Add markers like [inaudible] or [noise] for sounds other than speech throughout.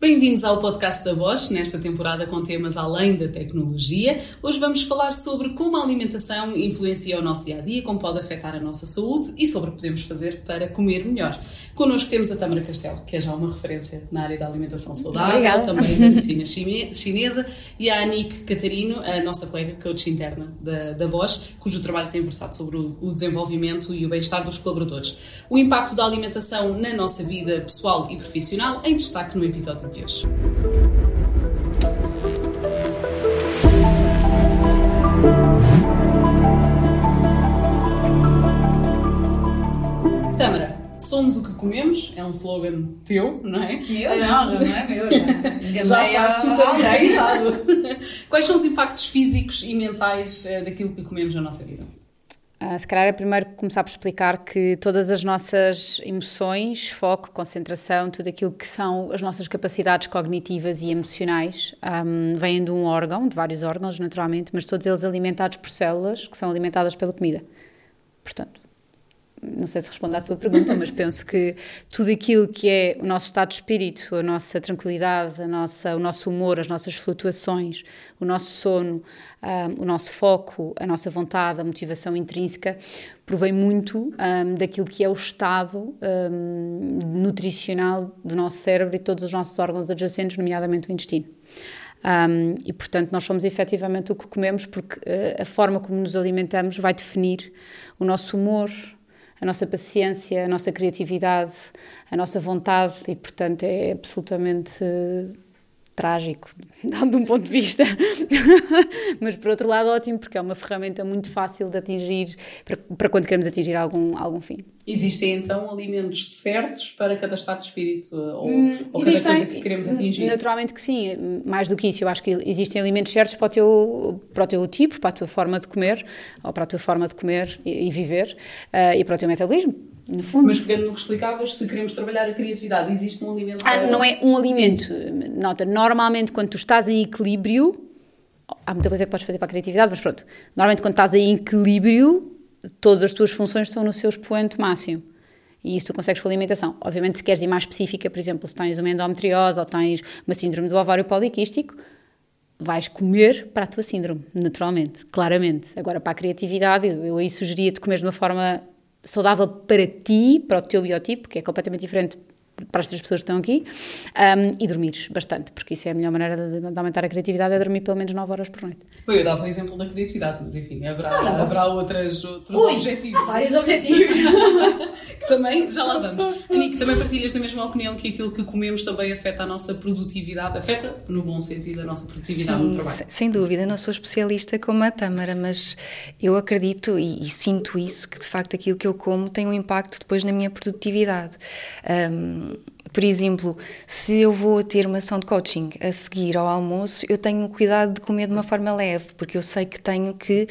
Bem-vindos ao podcast da Bosch, nesta temporada com temas além da tecnologia. Hoje vamos falar sobre como a alimentação influencia o nosso dia a dia, como pode afetar a nossa saúde e sobre o que podemos fazer para comer melhor. Connosco temos a Tamara Castelo, que é já uma referência na área da alimentação saudável, também da medicina chine- chinesa, e a Anique Catarino, a nossa colega coach interna da, da Bosch, cujo trabalho tem versado sobre o, o desenvolvimento e o bem-estar dos colaboradores. O impacto da alimentação na nossa vida pessoal e profissional em destaque no episódio de hoje. Tâmara, somos o que comemos, é um slogan teu, não é? Meu? Não, já não é meu. Já, [laughs] Já está super. [laughs] Quais são os impactos físicos e mentais eh, daquilo que comemos na nossa vida? Ah, se calhar é primeiro começar por explicar que todas as nossas emoções, foco, concentração, tudo aquilo que são as nossas capacidades cognitivas e emocionais, ahm, vêm de um órgão, de vários órgãos, naturalmente, mas todos eles alimentados por células que são alimentadas pela comida. Portanto, não sei se respondo à tua pergunta, mas penso que tudo aquilo que é o nosso estado de espírito, a nossa tranquilidade, a nossa, o nosso humor, as nossas flutuações, o nosso sono, ahm, o nosso foco, a nossa vontade, a motivação intrínseca, provém muito ahm, daquilo que é o estado ahm, nutricional do nosso cérebro e todos os nossos órgãos adjacentes, nomeadamente o intestino. Um, e, portanto, nós somos efetivamente o que comemos porque eh, a forma como nos alimentamos vai definir o nosso humor, a nossa paciência, a nossa criatividade, a nossa vontade e, portanto, é absolutamente trágico, [laughs] de um ponto de vista, mas por outro lado ótimo porque é uma ferramenta muito fácil de atingir para, para quando queremos atingir algum, algum fim. Existem então alimentos certos para cada estado de espírito eh, ou, Hum, ou cada existem- coisa que queremos atingir? Naturalmente que sim, mais do que isso, eu acho que existem alimentos certos para o teu, para o teu tipo, para a tua forma de comer, ou para a tua forma de comer e, e viver, eh, e para o teu metabolismo, no fundo. Mas pegando no que explicavas, se queremos trabalhar a criatividade, existe um alimento Ah, não é um alimento. Nota, normalmente quando tu estás em equilíbrio, há muita coisa que podes fazer para a criatividade, mas pronto. Normalmente quando estás em equilíbrio, todas as tuas funções estão no seu expoente máximo. E isso tu consegues com a alimentação. Obviamente, se queres ir mais específica, por exemplo, se tens uma endometriose ou tens uma síndrome do ovário poliquístico, vais comer para a tua síndrome, naturalmente, claramente. Agora, para a criatividade, eu, eu aí sugeria-te comer de uma forma saudável para ti, para o teu biotipo, que é completamente diferente para as três pessoas que estão aqui, um, e dormires bastante, porque isso é a melhor maneira de, de aumentar a criatividade, é dormir pelo menos 9 horas por noite. Eu dava o exemplo da criatividade, mas enfim, haverá, haverá outras, outros Ui, objetivos. vários objetivos. [laughs] que também, já lá vamos. Anique, também partilhas da mesma opinião que aquilo que comemos também afeta a nossa produtividade, afeta, no bom sentido, a nossa produtividade no Sim, trabalho. se- sem dúvida, não sou especialista como a Tâmara, mas eu acredito e, e sinto isso, que de facto aquilo que eu como tem um impacto depois na minha produtividade. Ahm, por exemplo, se eu vou ter uma ação de coaching a seguir ao almoço, eu tenho cuidado de comer de uma forma leve, porque eu sei que tenho que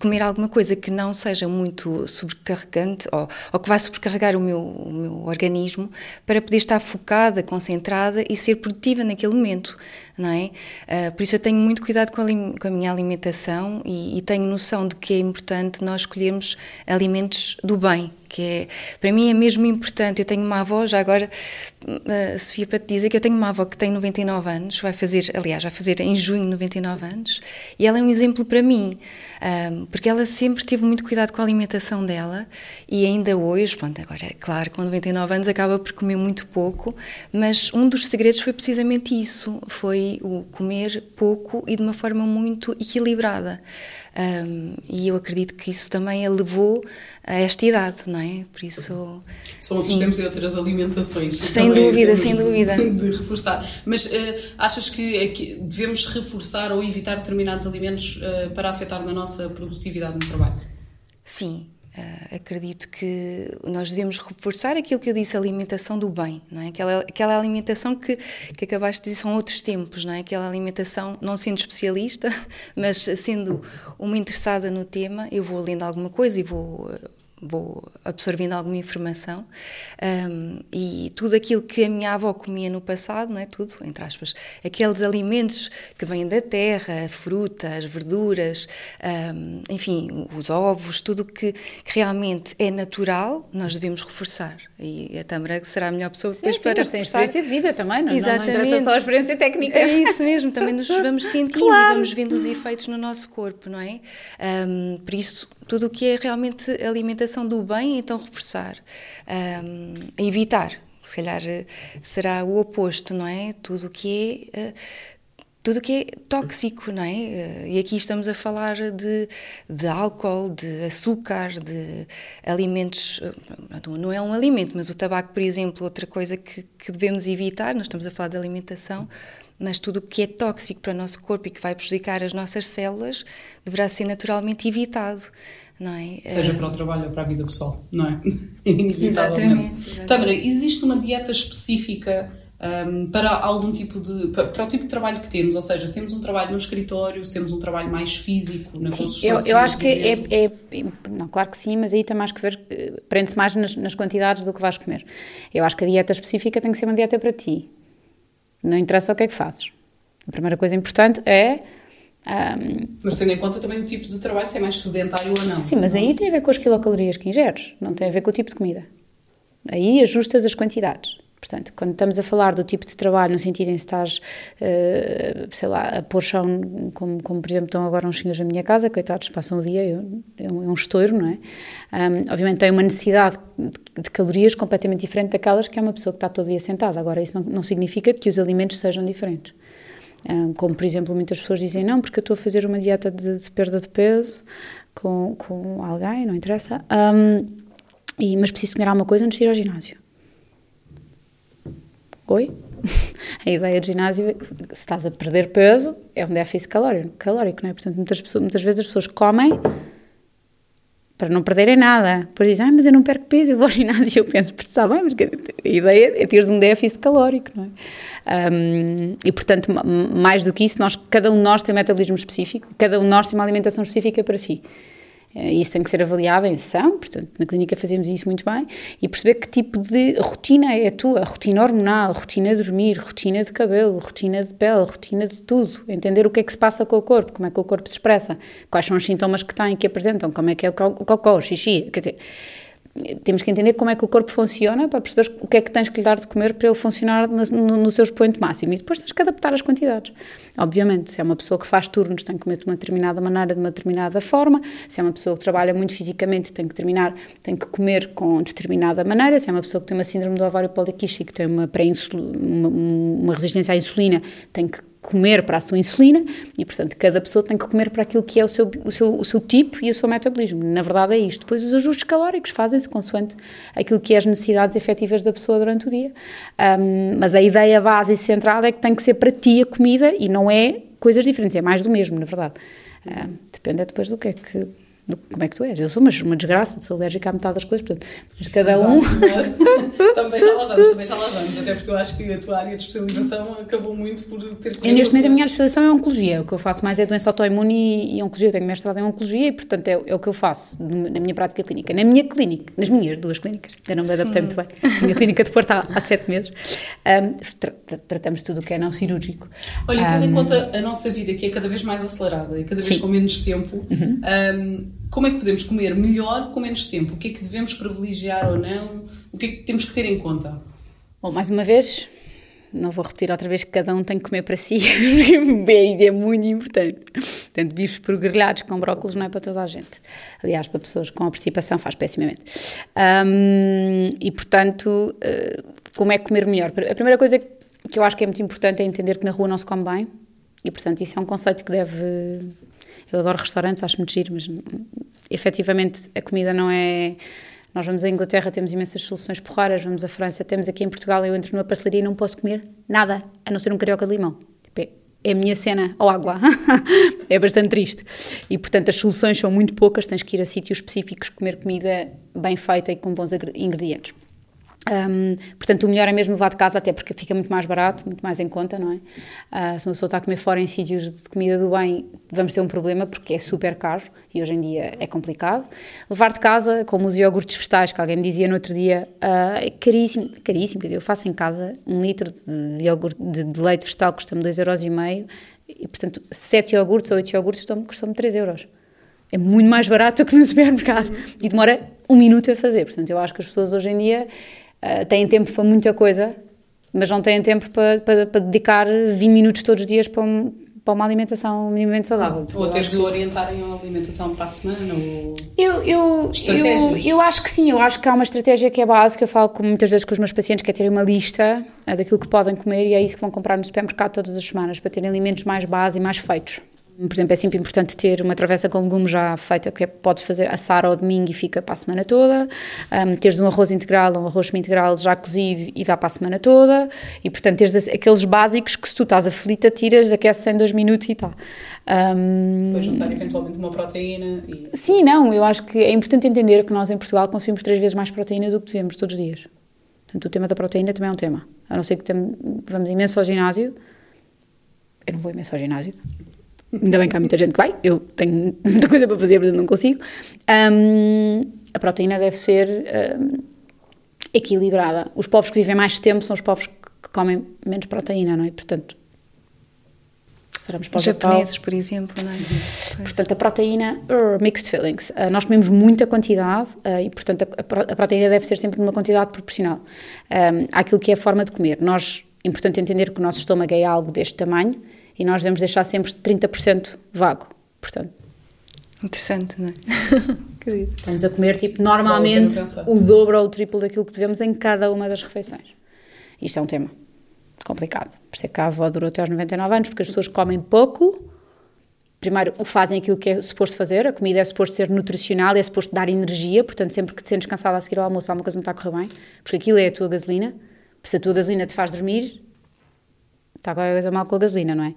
comer alguma coisa que não seja muito sobrecarregante ou, ou que vai sobrecarregar o meu, o meu organismo para poder estar focada, concentrada e ser produtiva naquele momento, não é? Ah, por isso eu tenho muito cuidado com a, com a minha alimentação e, e tenho noção de que é importante nós escolhermos alimentos do bem, que é, para mim é mesmo importante. Eu tenho uma avó, já agora, uh, Sofia, para te dizer que eu tenho uma avó que tem 99 anos, vai fazer, aliás, vai fazer em junho 99 anos, e ela é um exemplo para mim, um, porque ela sempre teve muito cuidado com a alimentação dela e ainda hoje, pronto, agora, é claro, com 99 anos acaba por comer muito pouco, mas um dos segredos foi precisamente isso, foi o comer pouco e de uma forma muito equilibrada. Um, e eu acredito que isso também a levou a esta idade, não é? Por isso. São outros sim. tempos e outras alimentações. Sem dúvida, sem de- dúvida. [laughs] De, reforçar. Mas eh, achas que, é que devemos reforçar ou evitar determinados alimentos eh, para afetar na nossa produtividade no trabalho? Sim, eh, acredito que nós devemos reforçar aquilo que eu disse, a alimentação do bem, não é? Aquela, aquela alimentação que, que acabaste de dizer são outros tempos, não é? Aquela alimentação, não sendo especialista, [laughs] mas sendo uma interessada no tema, eu vou lendo alguma coisa e vou vou absorvendo alguma informação um, e tudo aquilo que a minha avó comia no passado, não é tudo, entre aspas, aqueles alimentos que vêm da terra, a fruta, as verduras, um, enfim, os ovos, tudo que, que, realmente é natural, nós devemos reforçar. E a Tamara será a melhor pessoa depois sim, para sim, tem experiência de vida também, não, Exatamente. não interessa só a experiência técnica. É isso mesmo, também nos [laughs] vamos sentindo claro. e vamos vendo os efeitos no nosso corpo, não é? Um, por isso, tudo o que é realmente alimentação do bem, então reforçar, um, evitar. Se calhar eh, será o oposto, não é? Tudo o que é. Uh, tudo que é tóxico, não é? Eh, e aqui estamos a falar de, de álcool, de açúcar, de alimentos. Não é um alimento, mas o tabaco, por exemplo, outra coisa que, que devemos evitar, nós estamos a falar de alimentação, mas tudo o que é tóxico para o nosso corpo e que vai prejudicar as nossas células deverá ser naturalmente evitado. É? Seja para o trabalho ou para a vida pessoal, não é? [laughs] exatamente, exatamente. Tamara, existe uma dieta específica um, para algum tipo de para, para, o tipo de trabalho que temos, ou seja, se temos um trabalho no escritório, se temos um trabalho mais físico na sim, eu, eu acho que é, é, não, claro que sim, mas aí tem mais que ver, eh, prende-se mais nas, nas quantidades do que vais comer. Eu acho que a dieta específica tem que ser uma dieta para ti. Não interessa o que é que fazes. A primeira coisa importante é. Um, mas tendo em conta também o tipo de trabalho, se é mais sedentário ou não. Sim, mas aí tem a ver com as quilocalorias que ingeres, não tem a ver com o tipo de comida. Aí ajustas as quantidades. Portanto, quando estamos a falar do tipo de trabalho, no sentido em que estás, uh, sei lá, a pôr chão, como, como, por exemplo estão agora uns senhores na minha casa, coitados, passam o dia, é, um, é um estouro, não é? Um, obviamente tem uma necessidade de, calorias completamente diferente daquelas que é uma pessoa que está todo dia sentada. Agora, isso não, não significa que os alimentos sejam diferentes. Um, como, por exemplo, muitas pessoas dizem, não, porque eu estou a fazer uma dieta de, de perda de peso com, com alguém, não interessa, e, mas preciso comer alguma coisa antes de ir ao ginásio Oi? [laughs] A ideia de ginásio, se estás a perder peso, é um déficit calórico, calórico não é? Portanto, muitas, pessoas, muitas vezes as pessoas comem para não perderem nada. Depois dizem, ah, mas eu não perco peso, eu vou ao ginásio. Eu penso, está bem, mas a ideia é teres um déficit calórico, não é? Um, e, portanto, mais do que isso, nós, cada um de nós tem um metabolismo específico, cada um de nós tem uma alimentação específica para si. Eh, isso tem que ser avaliado em sessão, portanto, na clínica fazemos isso muito bem, e perceber que tipo de rotina é a tua, rotina hormonal, rotina de dormir, rotina de cabelo, rotina de pele, rotina de tudo, entender o que é que se passa com o corpo, como é que o corpo se expressa, quais são os sintomas que têm, que apresentam, como é que é o cocó, o xixi, quer dizer, temos que entender como é que o corpo funciona para perceber o que é que tens que lhe dar de comer para ele funcionar no, no, seu expoente máximo. E depois tens que adaptar as quantidades. Obviamente, se é uma pessoa que faz turnos, tem que comer de uma determinada maneira, de uma determinada forma. Se é uma pessoa que trabalha muito fisicamente, tem que terminar, tem que comer com determinada maneira. Se é uma pessoa que tem uma síndrome do ovário poliquístico, tem uma, uma, uma resistência à insulina, tem que comer para a sua insulina e, portanto, cada pessoa tem que comer para aquilo que é o seu, o seu, o seu tipo e o seu metabolismo. Na verdade é isto. Depois os ajustes calóricos fazem-se consoante aquilo que é as necessidades efetivas da pessoa durante o dia. Um, mas a ideia base e central é que tem que ser para ti a comida e não é coisas diferentes, é mais do mesmo, na verdade. Um, depende é depois do que é que como é que tu és? Eu sou uma, uma desgraça, sou alérgica à metade das coisas, portanto, mas cada Exato, um. [laughs] É? também já lá vamos, também já lá vamos, até porque eu acho que a tua área de especialização acabou muito por ter. Eu, neste momento, a minha especialização é oncologia, o que eu faço mais é doença autoimune e, e oncologia, eu tenho mestrado em oncologia e, portanto, é, é, o que eu faço na minha prática clínica. Na minha clínica, nas minhas duas clínicas, ainda não me adaptei muito bem, a minha clínica de Porto há, há sete meses, um, tra tratamos tudo o que é não cirúrgico. Olha, tendo um, em conta a nossa vida, que é cada vez mais acelerada e cada vez sim. com menos tempo, uhum. um, como é que podemos comer melhor com menos tempo? O que é que devemos privilegiar ou não? O que é que temos que ter em conta? Bom, mais uma vez, não vou repetir outra vez que cada um tem que comer para si, [laughs] porque é muito importante. Portanto, bifes grelhados com brócolis não é para toda a gente. Aliás, para pessoas com obstipação faz pessimamente. E, portanto, eh, como é comer melhor? A primeira coisa que eu acho que é muito importante é entender que na rua não se come bem. E, portanto, isso é um conceito que deve eu adoro restaurantes, acho muito giro, mas efetivamente a comida não é. Nós vamos à Inglaterra, temos imensas soluções porreiras, vamos à França, temos aqui em Portugal, eu entro numa pastelaria e não posso comer nada, a não ser um carioca de limão. Tipo, é, a minha cena, ou água. [laughs] é bastante triste. E, portanto, as soluções são muito poucas, tens que ir a sítios específicos comer comida bem feita e com bons ingredientes. Um, portanto, o melhor é mesmo levar de casa, até porque fica muito mais barato, muito mais em conta, não é? Uh, se uma pessoa está a comer fora em sítios de comida do bem, vamos ter um problema porque é super caro e hoje em dia é complicado. Levar de casa, como os iogurtes vegetais, que alguém me dizia no outro dia, uh, é caríssimo, caríssimo, quer dizer, eu faço em casa um litro de, iogurte, de, de leite vegetal custa-me 2,5€ e, portanto, 7 iogurtes ou 8 iogurtes custam-me 3 euros. É muito mais barato do que no supermercado e demora um minuto a fazer. Portanto, eu acho que as pessoas hoje em dia uh, têm tempo para muita coisa, mas não têm tempo para, para, para dedicar 20 minutos todos os dias para, um, para uma alimentação minimamente saudável. Ou até de orientarem a alimentação para a semana? Ou... Eu, eu, eu, eu acho que sim, eu acho que há uma estratégia que é básica. Eu falo com, muitas vezes com os meus pacientes que é terem uma lista uh, daquilo que podem comer e é isso que vão comprar no supermercado todas as semanas, para terem alimentos mais básicos e mais feitos. Por exemplo, é sempre importante ter uma travessa com legumes já feita, que é, podes fazer assar ao domingo e fica para a semana toda. Um, teres um arroz integral, um arroz integral já cozido e dá para a semana toda. E, portanto, teres aqueles básicos que se tu estás aflita, tiras, aqueces em dois minutos e está. Um, Depois juntar eventualmente uma proteína. E... Sim, não, eu acho que é importante entender que nós em Portugal consumimos três vezes mais proteína do que devemos todos os dias. Portanto, o tema da proteína também é um tema. A não ser que vamos imenso ao ginásio. Eu não vou imenso ao ginásio Ainda bem que há muita gente que vai, eu tenho muita coisa para fazer, mas não consigo. Um, a proteína deve ser um, equilibrada. Os povos que vivem mais tempo são os povos que comem menos proteína, não é? Portanto, os japoneses, por exemplo, não é? Portanto, a proteína, uh, mixed feelings. Uh, nós comemos muita quantidade uh, e, portanto, a, a, proteína deve ser sempre numa quantidade proporcional um, àquilo que é a forma de comer. Nós, é importante entender que o nosso estômago é algo deste tamanho e nós devemos deixar sempre 30% vago, portanto. Interessante, não é? [laughs] Estamos a comer, tipo, normalmente o dobro ou o triplo daquilo que devemos em cada uma das refeições. Isto é um tema complicado. Por isso é que a avó durou até aos 99 anos, porque as pessoas comem pouco, primeiro fazem aquilo que é suposto fazer, a comida é suposto ser nutricional, é suposto dar energia, portanto sempre que te sentes cansada a seguir ao almoço, alguma coisa não está a correr bem, porque aquilo é a tua gasolina, se a tua gasolina te faz dormir, está qualquer coisa mal com a gasolina, não é?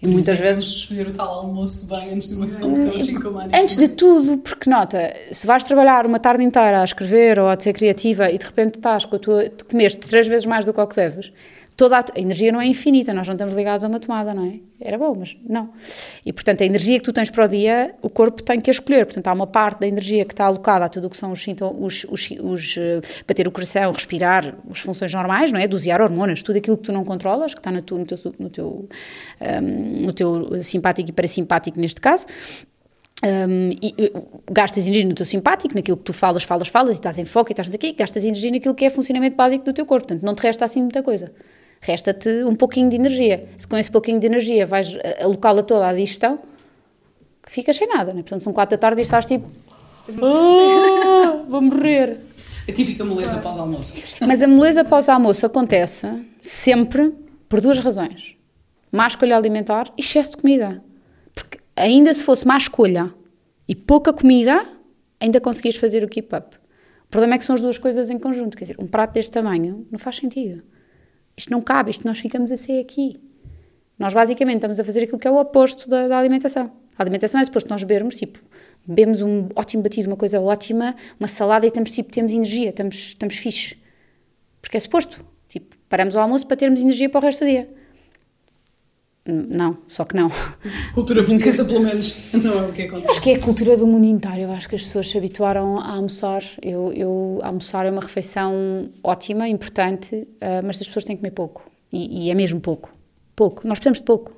E muitas vezes. escolher o tal almoço bem antes de uma sessão de coaching com a Antes de tudo, porque nota, se vais trabalhar uma tarde inteira a escrever ou a ser criativa e de repente estás com a tua. comeste três vezes mais do que o que deves, toda a, a, energia não é infinita, nós não estamos ligados a uma tomada, não é? Era bom, mas não. E, portanto, a energia que tu tens para o dia, o corpo tem que a escolher. Portanto, há uma parte da energia que está alocada a tudo o que são os, os, os, os uh, bater o coração, respirar, as funções normais, não é? Dosear hormonas, tudo aquilo que tu não controlas, que está no, tu, no, teu, no, teu, um, ehm, no teu simpático e parasimpático, neste caso. Um, e, gastas energia no teu simpático, naquilo que tu falas, falas, falas, e estás em foco e estás aqui, gastas energia naquilo que é funcionamento básico do teu corpo, portanto não te resta assim muita coisa resta-te um pouquinho de energia. Se com esse pouquinho de energia vais alocá-la toda à digestão, ficas sem nada, né? Portanto, são quatro da tarde e estás tipo. Oh, vou morrer. A típica moleza pós-almoço. Mas a moleza pós-almoço acontece sempre por duas razões: má escolha alimentar e excesso de comida. Porque ainda se fosse má escolha e pouca comida, ainda conseguias fazer o keep-up. O problema é que são as duas coisas em conjunto. Quer dizer, um prato deste tamanho não faz sentido. Isto não cabe, isto nós ficamos a ser aqui. Nós basicamente estamos a fazer aquilo que é o oposto da, da alimentação. A alimentação é suposto nós bebermos, tipo, bebemos um ótimo batido, uma coisa ótima, uma salada e temos, tipo, temos energia, estamos, estamos fixe. Porque é suposto. Tipo, paramos ao almoço para termos energia para o resto do dia. Não, só que não. Cultura portuguesa, pelo menos, não é o que acontece. Acho que é a cultura do mundo inteiro. Eu acho que as pessoas se habituaram a almoçar. Eu, eu almoçar é uma refeição ótima, importante, uh, mas as pessoas têm que comer pouco. E, e, é mesmo pouco. Pouco. Nós precisamos de pouco.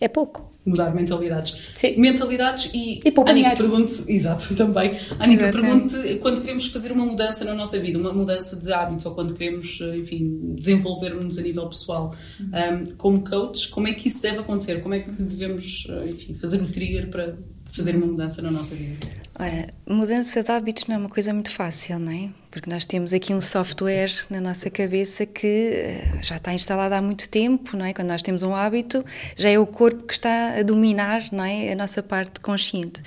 É pouco mudar mentalidades. Sim. Mentalidades e, e pouco Anica pergunte, exato, [laughs] também. Anica pergunte quando queremos fazer uma mudança na nossa vida, uma mudança de hábitos ou quando queremos, enfim, desenvolver-nos a nível pessoal, um, como coach, como é que isso deve acontecer? Como é que devemos, enfim, fazer o trigger para fazer uma mudança na nossa vida? Ora, mudança de hábitos não é uma coisa muito fácil, não é? Porque nós temos aqui um software na nossa cabeça que eh, já está instalado há muito tempo, não é? Quando nós temos um hábito, já é o corpo que está a dominar, não é? A nossa parte consciente.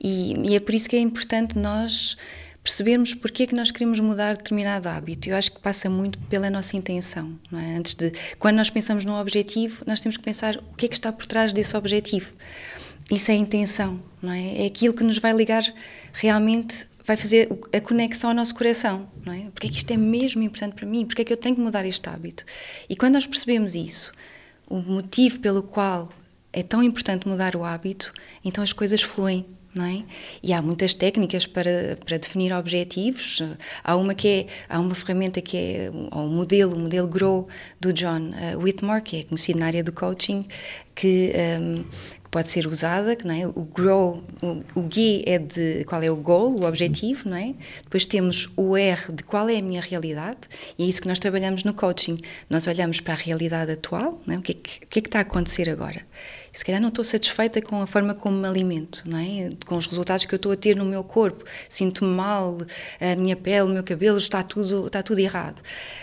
E, e é por isso que é importante nós percebermos porque é que nós queremos mudar determinado hábito. Eu acho que passa muito pela nossa intenção, não é? Antes de, quando nós pensamos num objetivo, nós temos que pensar o que é que está por trás desse objetivo. Isso é a intenção, não é? É aquilo que nos vai ligar realmente vai fazer a conexão ao nosso coração, não é? Porque é que isto é mesmo importante para mim? Porque é que eu tenho que mudar este hábito? E quando nós percebemos isso, o motivo pelo qual é tão importante mudar o hábito, então as coisas fluem. Não é? E há muitas técnicas para, para definir objetivos. Há uma que é, há uma ferramenta que é um modelo, o modelo Grow do John uh, Whitmore, que é conhecido na área do coaching, que um, pode ser usada, não é? O grow, o, o G é de qual é o goal, o objetivo, não é? Depois temos o R de qual é a minha realidade, e é isso que nós trabalhamos no coaching. Nós olhamos para a realidade atual, não é? O que é que, o que, é que está a acontecer agora? Se calhar não estou satisfeita com a forma como me alimento, não é? Com os resultados que eu estou a ter no meu corpo, sinto-me mal, a minha pele, o meu cabelo, está tudo, está tudo errado.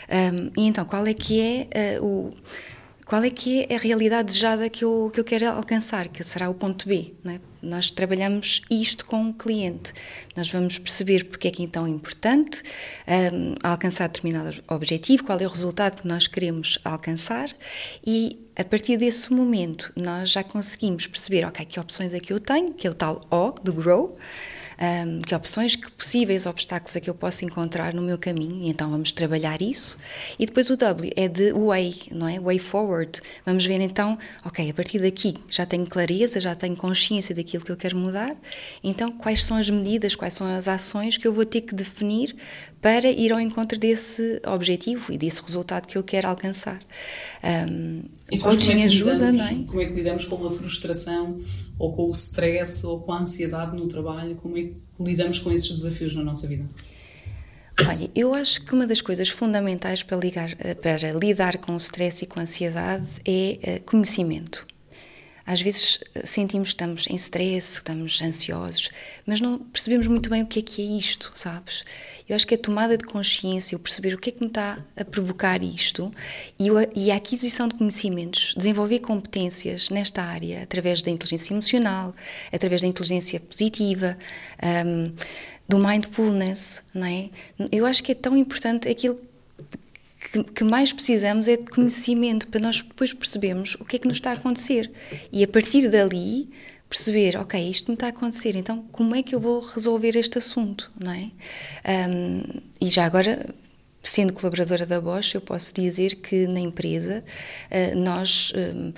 Um, e então, qual é que é uh, o qual é que é a realidade desejada que eu, que eu quero alcançar, que será o ponto B. É? Nós trabalhamos isto com o cliente. Nós vamos perceber porque é que então é importante um, alcançar determinado objetivo, qual é o resultado que nós queremos alcançar e a partir desse momento nós já conseguimos perceber, ok, que opções é que eu tenho, que é o tal O do Grow, um, que opções, que possíveis obstáculos é que eu posso encontrar no meu caminho, e então vamos trabalhar isso. E depois o W é de way, não é? Way forward. Vamos ver então, ok, a partir daqui já tenho clareza, já tenho consciência daquilo que eu quero mudar, então quais são as medidas, quais são as ações que eu vou ter que definir para ir ao encontro desse objetivo e desse resultado que eu quero alcançar. Um, o coaching é ajuda, lidamos, não é? Como é que lidamos com a frustração ou com o stress ou com a ansiedade no trabalho? Como é que lidamos com esses desafios na nossa vida? Olha, eu acho que uma das coisas fundamentais para, ligar, para lidar com o stress e com a ansiedade é eh, conhecimento. Às vezes eh, sentimos que estamos em stress, que estamos ansiosos, mas não percebemos muito bem o que é que é isto, sabes? Eu acho que a tomada de consciência, o perceber o que é que me está a provocar isto e a aquisição de conhecimentos, desenvolver competências nesta área através da inteligência emocional, através da inteligência positiva, um, do mindfulness, não é? Eu acho que é tão importante aquilo que, que, mais precisamos é de conhecimento para nós depois percebermos o que é que nos está a acontecer e a partir dali perceber, ok, isto me está a acontecer, então como é que eu vou resolver este assunto, não é? Um, e já agora sendo colaboradora da Bosch, eu posso dizer que na empresa uh, nós um,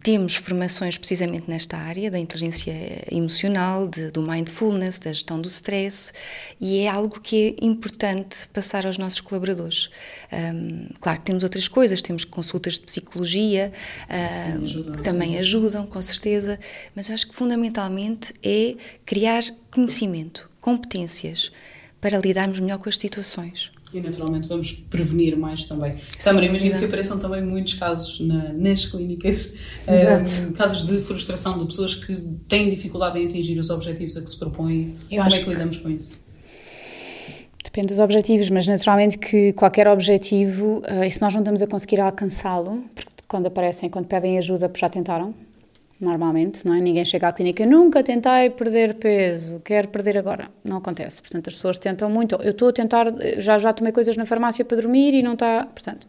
temos formações precisamente nesta área da inteligência emocional, de, do mindfulness, da gestão do stress, e é algo que é importante passar aos nossos colaboradores. Um, claro que temos outras coisas, temos consultas de psicologia, um, ajudam, que também sim. ajudam, com certeza, mas eu acho que fundamentalmente é criar conhecimento, competências, para lidarmos melhor com as situações e naturalmente vamos prevenir mais também. Samara, imagino que apareçam também muitos casos na, nas clínicas, um, eh, casos de frustração de pessoas que têm dificuldade em atingir os objetivos a que se propõem. Eu Como é que lidamos com isso? Depende dos objetivos, mas naturalmente que qualquer objetivo, uh, e se nós não estamos a conseguir alcançá-lo, porque quando aparecem, quando pedem ajuda, já tentaram, normalmente, não é? Ninguém chega à clínica, nunca tentei perder peso, quero perder agora. Não acontece. Portanto, as pessoas tentam muito. Eu estou a tentar, já, já tomei coisas na farmácia para dormir e não está. Portanto,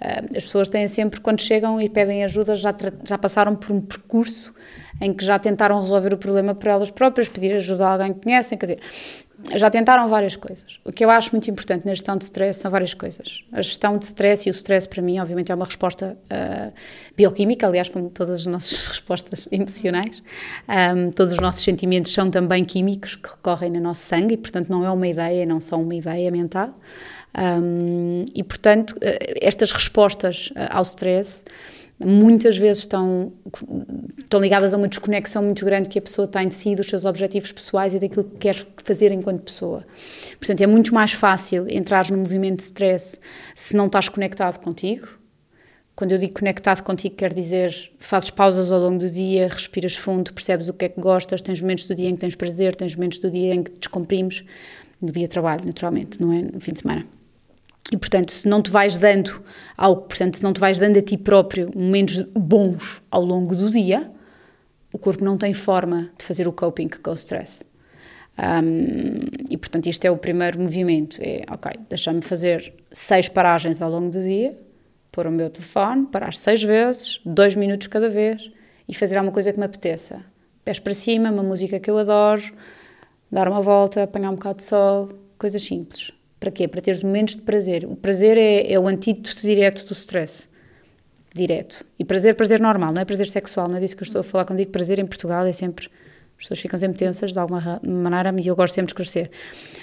eh, as pessoas têm sempre, quando chegam e pedem ajuda, já, já passaram por um percurso em que já tentaram resolver o problema por elas próprias, pedir ajuda a alguém que conhecem, quer dizer, já tentaram várias coisas. O que eu acho muito importante na gestão de stress são várias coisas. A gestão de stress e o stress, para mim, obviamente, é uma resposta uh, bioquímica, aliás, como todas as nossas [laughs] respostas emocionais. Um, todos os nossos sentimentos são também químicos que recorrem no nosso sangue e, portanto, não é uma ideia, não são uma ideia mental. Um, e, portanto, estas respostas ao stress muitas vezes estão, estão ligadas a uma desconexão muito grande que a pessoa tem de si, dos seus objetivos pessoais e daquilo que quer fazer enquanto pessoa. Portanto, é muito mais fácil entrar no movimento de stress se não estás conectado contigo. Quando eu digo conectado contigo, quer dizer fazes pausas ao longo do dia, respiras fundo, percebes o que é que gostas, tens momentos do dia em que tens prazer, tens momentos do dia em que descomprimes, no dia de trabalho, naturalmente, não é no fim de semana. E, portanto, se não te vais dando algo, portanto, se não te vais dando a ti próprio momentos bons ao longo do dia, o corpo não tem forma de fazer o coping com o stress. Um, e, portanto, isto é o primeiro movimento. É, ok, deixa-me fazer seis paragens ao longo do dia, pôr o meu telefone, parar seis vezes, dois minutos cada vez, e fazer alguma coisa que me apeteça. Pés para cima, uma música que eu adoro, dar uma volta, apanhar um bocado de sol, coisas simples. Para quê? Para teres momentos de prazer. O prazer é, é o antídoto direto do stress. Direto. E prazer, prazer normal, não é prazer sexual, não é disso que eu estou a falar quando digo prazer em Portugal, é sempre pessoas ficam sempre tensas de alguma maneira e eu gosto sempre de esclarecer.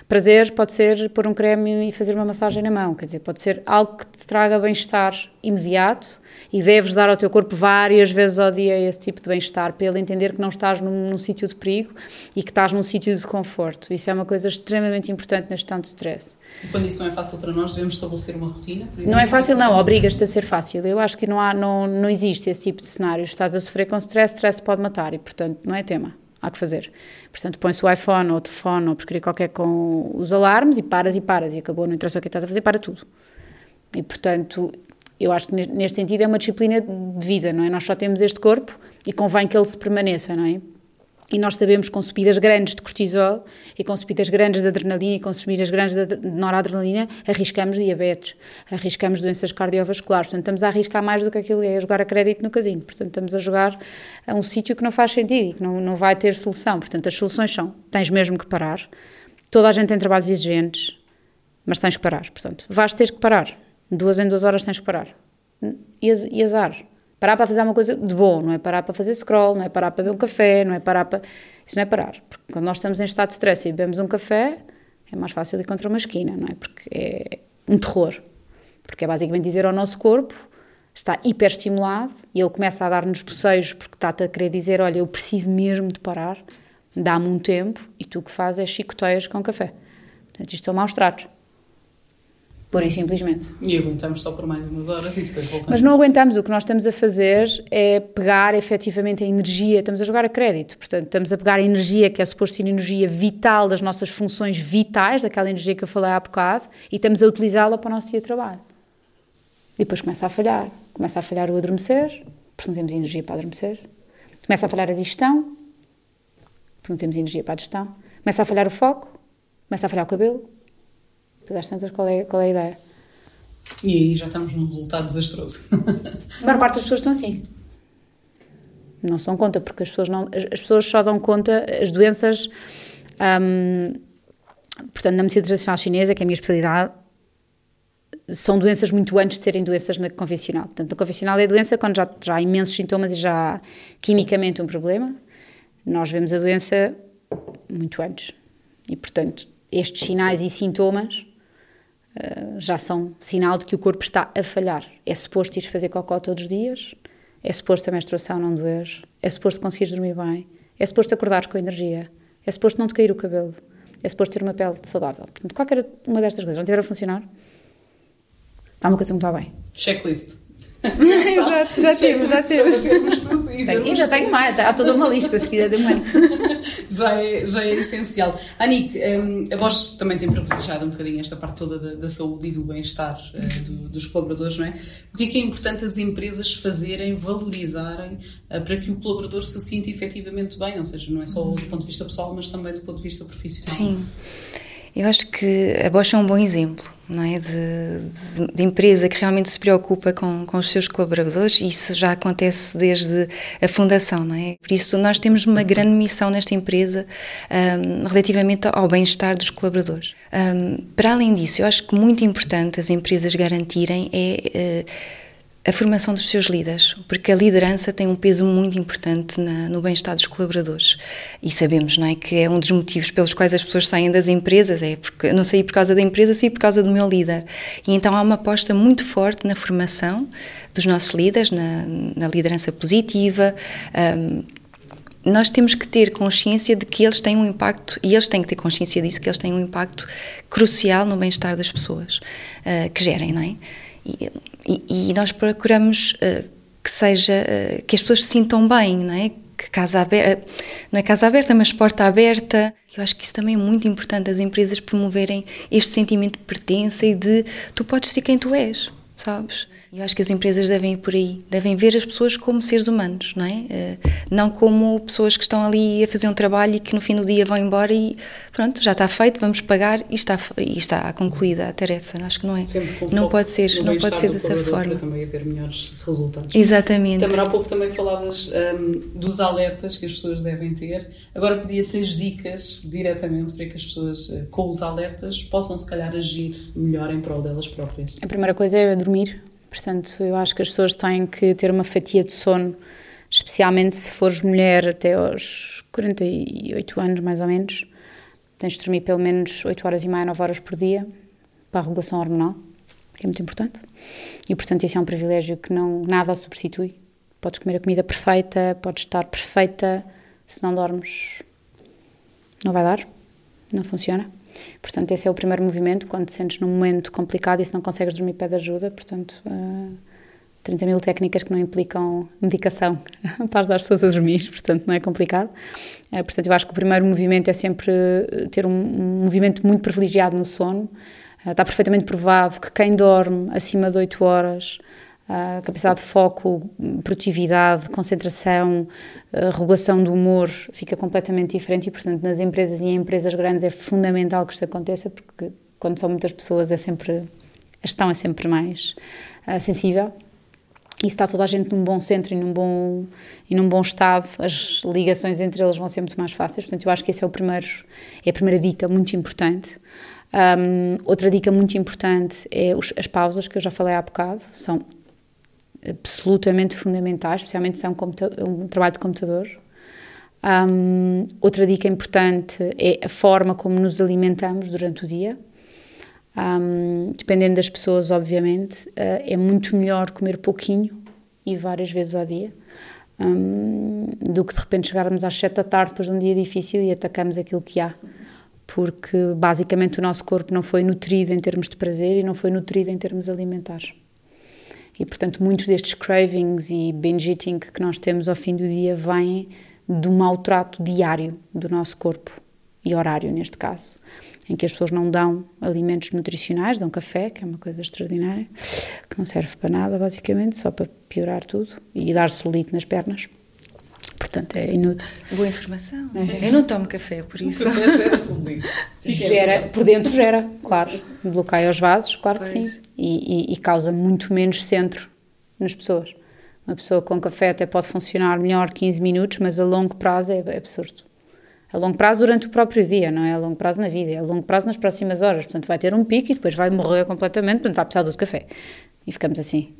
Prazer pode ser pôr um creme e fazer uma massagem na mão, quer dizer, pode ser algo que te traga bem-estar imediato e deves dar ao teu corpo várias vezes ao dia esse tipo de bem-estar para ele entender que não estás num, num sítio de perigo e que estás num sítio de conforto. Isso é uma coisa extremamente importante na gestão de stress. E quando isso não é fácil para nós, devemos estabelecer uma rotina? Exemplo, não é fácil, não, obrigas-te a ser fácil. Eu acho que não, há, não, não existe esse tipo de cenário. Estás a sofrer com stress, stress pode matar e, portanto, não é tema há que fazer. Portanto, põe-se o iPhone ou o telefone ou porcaria qualquer com os alarmes e paras e paras e acabou, não interessa o que estás a fazer, para tudo. E, portanto, eu acho que neste sentido é uma disciplina de vida, não é? Nós só temos este corpo e convém que ele se permaneça, não é? E nós sabemos que com subidas grandes de cortisol e com subidas grandes de adrenalina e com subidas grandes de noradrenalina, arriscamos diabetes, arriscamos doenças cardiovasculares. Portanto, estamos a arriscar mais do que aquilo é jogar a crédito no casino. Portanto, estamos a jogar a um sítio que não faz sentido e que não, não vai ter solução. Portanto, as soluções são: tens mesmo que parar. Toda a gente tem trabalhos exigentes, mas tens que parar. Portanto, vais ter que parar. Duas em duas horas tens que parar. E azar. Parar para fazer uma coisa de bom, não é parar para fazer scroll, não é parar para beber um café, não é parar para. Isso não é parar. Porque quando nós estamos em estado de stress e bebemos um café, é mais fácil ir contra uma esquina, não é? Porque é um terror. Porque é basicamente dizer ao nosso corpo está hiperestimulado e ele começa a dar-nos bocejos porque está-te a querer dizer: Olha, eu preciso mesmo de parar, dá-me um tempo e tu o que fazes é chicoteias com café. Portanto, isto são maus tratos. Por e simplesmente. E aguentamos só por mais umas horas e depois voltamos. Mas não aguentamos. O que nós estamos a fazer é pegar efetivamente a energia. Estamos a jogar a crédito. Portanto, estamos a pegar a energia que é suposto ser energia vital das nossas funções vitais, daquela energia que eu falei há bocado, e estamos a utilizá-la para o nosso dia de trabalho. E depois começa a falhar. Começa a falhar o adormecer, porque não temos energia para adormecer. Começa a falhar a digestão, porque não temos energia para a digestão. Começa a falhar o foco, começa a falhar o cabelo, depois às tantas, qual é, qual é a ideia? E aí já estamos num resultado desastroso. a maior parte das pessoas estão assim. Não se dão conta, porque as pessoas, não, as, as pessoas só dão conta, as doenças. Um, portanto, na medicina tradicional chinesa, que é a minha especialidade, são doenças muito antes de serem doenças na convencional. Portanto, na convencional é doença quando já, já há imensos sintomas e já há quimicamente um problema. Nós vemos a doença muito antes. E, portanto, estes sinais e sintomas já são sinal de que o corpo está a falhar. É suposto ir fazer cocó todos os dias, é suposto a menstruação não doer, é suposto conseguires dormir bem, é suposto acordares com energia, é suposto não te cair o cabelo, é suposto ter uma pele saudável. Portanto, qualquer uma destas coisas não tiver a funcionar, está uma coisa que não está bem. Checklist. [laughs] Exato, já temos, já temos. Tenho, já tenho mais, há toda uma lista, se quiser, de uma. [laughs] já, é, já é essencial. Anik, um, a voz também tem privilegiado um bocadinho esta parte toda da, da saúde e do bem-estar uh, do, dos colaboradores, não é? O que é que é importante as empresas fazerem, valorizarem, uh, para que o colaborador se sinta efetivamente bem? Ou seja, não é só do ponto de vista pessoal, mas também do ponto de vista profissional. Sim. Eu acho que a Bosch é um bom exemplo não é? de, de, de empresa que realmente se preocupa com, com os seus colaboradores e isso já acontece desde a fundação. Não é? Por isso, nós temos uma grande missão nesta empresa um, relativamente ao bem-estar dos colaboradores. Um, para além disso, eu acho que muito importante as empresas garantirem é. Uh, a formação dos seus líderes, porque a liderança tem um peso muito importante na, no bem-estar dos colaboradores. E sabemos, não é, que é um dos motivos pelos quais as pessoas saem das empresas, é porque não saí por causa da empresa, saí por causa do meu líder. E então há uma aposta muito forte na formação dos nossos líderes, na, na liderança positiva. Um, nós temos que ter consciência de que eles têm um impacto, e eles têm que ter consciência disso, que eles têm um impacto crucial no bem-estar das pessoas uh, que gerem, não é? E, e nós procuramos uh, que seja, uh, que as pessoas se sintam bem, não é? Que casa aberta, não é casa aberta, mas porta aberta. Eu acho que isso também é muito importante, as empresas promoverem este sentimento de pertença e de tu podes ser quem tu és, sabes? Eu acho que as empresas devem ir por aí, devem ver as pessoas como seres humanos, não é? Eh, não como pessoas que estão ali a fazer um trabalho e que no fim do dia vão embora e pronto, já está feito, vamos pagar e está, e está concluída a tarefa. Acho que não é. Não pode ser, não pode ser dessa forma. Para também haver melhores resultados. Exatamente. Também há pouco também falavas um, dos alertas que as pessoas devem ter. Agora podia ter dicas diretamente para que as pessoas, eh, com os alertas, possam se calhar agir melhor em prol delas próprias. A primeira coisa é dormir Portanto, eu acho que as pessoas têm que ter uma fatia de sono, especialmente se fores mulher até aos 48 anos, mais ou menos. Tens de dormir pelo menos 8 horas e meia, 9 horas por dia para a regulação hormonal, que é muito importante. E, portanto, isso é um privilégio que não, nada substitui. Podes comer a comida perfeita, podes estar perfeita, se não dormes, não vai dar, não funciona. Portanto, esse é o primeiro movimento, quando te sentes num momento complicado e se não consegues dormir, pede ajuda. Portanto, uh, eh, 30 mil técnicas que não implicam medicação [laughs] para ajudar as pessoas a dormir, portanto, não é complicado. Uh, portanto, eu acho que o primeiro movimento é sempre ter um, um movimento muito privilegiado no sono. Uh, está perfeitamente provado que quem dorme acima de 8 horas a capacidade de foco, produtividade, concentração, regulação do humor fica completamente diferente e, portanto, nas empresas e em empresas grandes é fundamental que isto aconteça porque quando são muitas pessoas é sempre, a gestão é sempre mais uh, sensível e se está toda a gente num bom centro e num bom, e num bom estado, as ligações entre eles vão ser muito mais fáceis. Portanto, eu acho que esse é o primeiro, é a primeira dica muito importante. Um, outra dica muito importante é os, as pausas, que eu já falei há bocado, são absolutamente fundamentais, especialmente se é um, um trabalho de computador. Um, outra dica importante é a forma como nos alimentamos durante o dia. Um, dependendo das pessoas, obviamente, uh, é muito melhor comer pouquinho e várias vezes ao dia um, do que de repente chegarmos às sete da tarde depois de um dia difícil e atacamos aquilo que há. Porque basicamente o nosso corpo não foi nutrido em termos de prazer e não foi nutrido em termos alimentares. E, portanto, muitos destes cravings e binge eating que nós temos ao fim do dia vêm do mau trato diário do nosso corpo e horário, neste caso, em que as pessoas não dão alimentos nutricionais, dão café, que é uma coisa extraordinária, que não serve para nada, basicamente, só para piorar tudo e dar solito nas pernas. Portanto, é inútil. Boa informação. É. Eu não tomo café, por isso. O café gera. Gera, por dentro gera, claro. Bloqueia os vasos, claro pois. que sim. E, e, e, causa muito menos centro nas pessoas. Uma pessoa com café até pode funcionar melhor 15 minutos, mas a longo prazo é, é absurdo. A longo prazo durante o próprio dia, não é a longo prazo na vida, é a longo prazo nas próximas horas. Portanto, vai ter um pico e depois vai morrer completamente, portanto, vai precisar do café. E ficamos assim.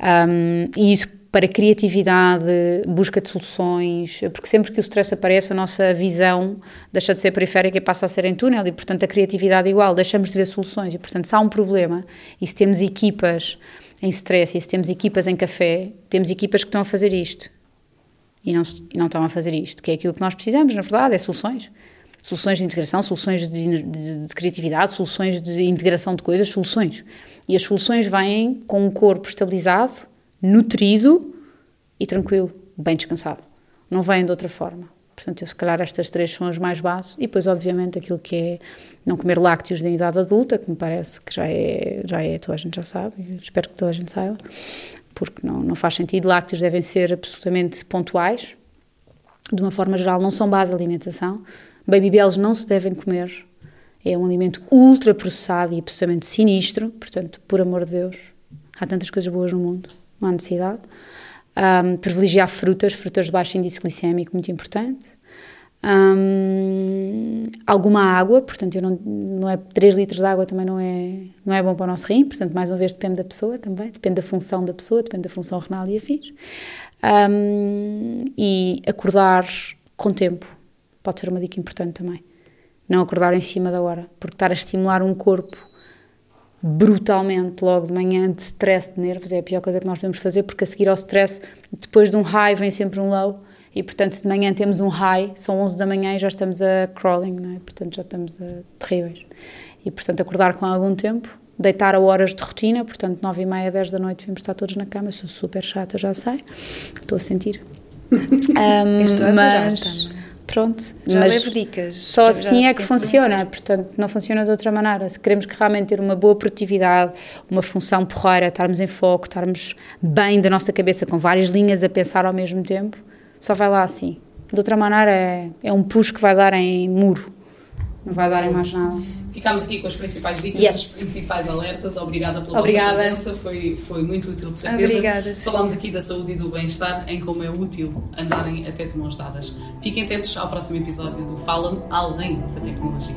Um, e isso para criatividade, busca de soluções, porque sempre que o stress aparece, a nossa visão deixa de ser periférica e passa a ser em túnel, e portanto a criatividade é igual, deixamos de ver soluções. E portanto, se há um problema, e se temos equipas em stress, e se temos equipas em café, temos equipas que estão a fazer isto e não, e não estão a fazer isto, que é aquilo que nós precisamos, na verdade, é soluções. Soluções de integração, soluções de, de, de criatividade, soluções de integração de coisas, soluções. E as soluções vêm com um corpo estabilizado nutrido e tranquilo, bem descansado. Não vêm de outra forma. Portanto, eu, se calhar estas três são as mais bases e depois, obviamente, aquilo que é não comer lácteos de idade adulta, que me parece que já é, já é toda a gente já sabe, espero que toda a gente saiba, porque não, não faz sentido. Lácteos devem ser absolutamente pontuais, de uma forma geral, não são base de alimentação. Baby bells não se devem comer, é um alimento ultra processado e absolutamente sinistro, portanto, por amor de Deus, há tantas coisas boas no mundo há necessidade. Um, privilegiar frutas, frutas de baixo índice glicémico, muito importante. Um, alguma água, portanto, eu não, não é 3 litros de água também não é, não é bom para o nosso rim, portanto, mais uma vez depende da pessoa também, depende da função da pessoa, depende da função renal e afins. Um, e acordar com tempo pode ser uma dica importante também. Não acordar em cima da hora, porque estar a estimular um corpo brutalmente logo de manhã de stress de nervos, é a pior coisa que nós podemos fazer, porque a seguir ao stress, depois de um high vem sempre um low, e portanto se de manhã temos um high, são 11 da manhã e já estamos a crawling, não é? portanto já estamos a terríveis. E portanto acordar com algum tempo, deitar a horas de rotina, portanto 9 e meia, 10 da noite devemos estar todos na cama, sou super chata, já sei, estou a sentir. [laughs] um, estou a mas, pronto. Já mas levo dicas. Só assim é que funciona, portanto, não funciona de outra maneira. Se queremos que realmente ter uma boa produtividade, uma função porreira, estarmos em foco, estarmos bem da nossa cabeça, com várias linhas a pensar ao mesmo tempo, só vai lá assim. De outra maneira, é, é um push que vai dar em muro, não vai dar em mais nada. Ficámos aqui com as principais dicas, Yes. os principais alertas. Obrigada pela Obrigada. vossa presença, foi, foi muito útil, de certeza. Obrigada, sim. Falámos aqui da saúde e do bem-estar, em como é útil andarem até de mãos dadas. Fiquem atentos ao próximo episódio do Fala-me Além da Tecnologia.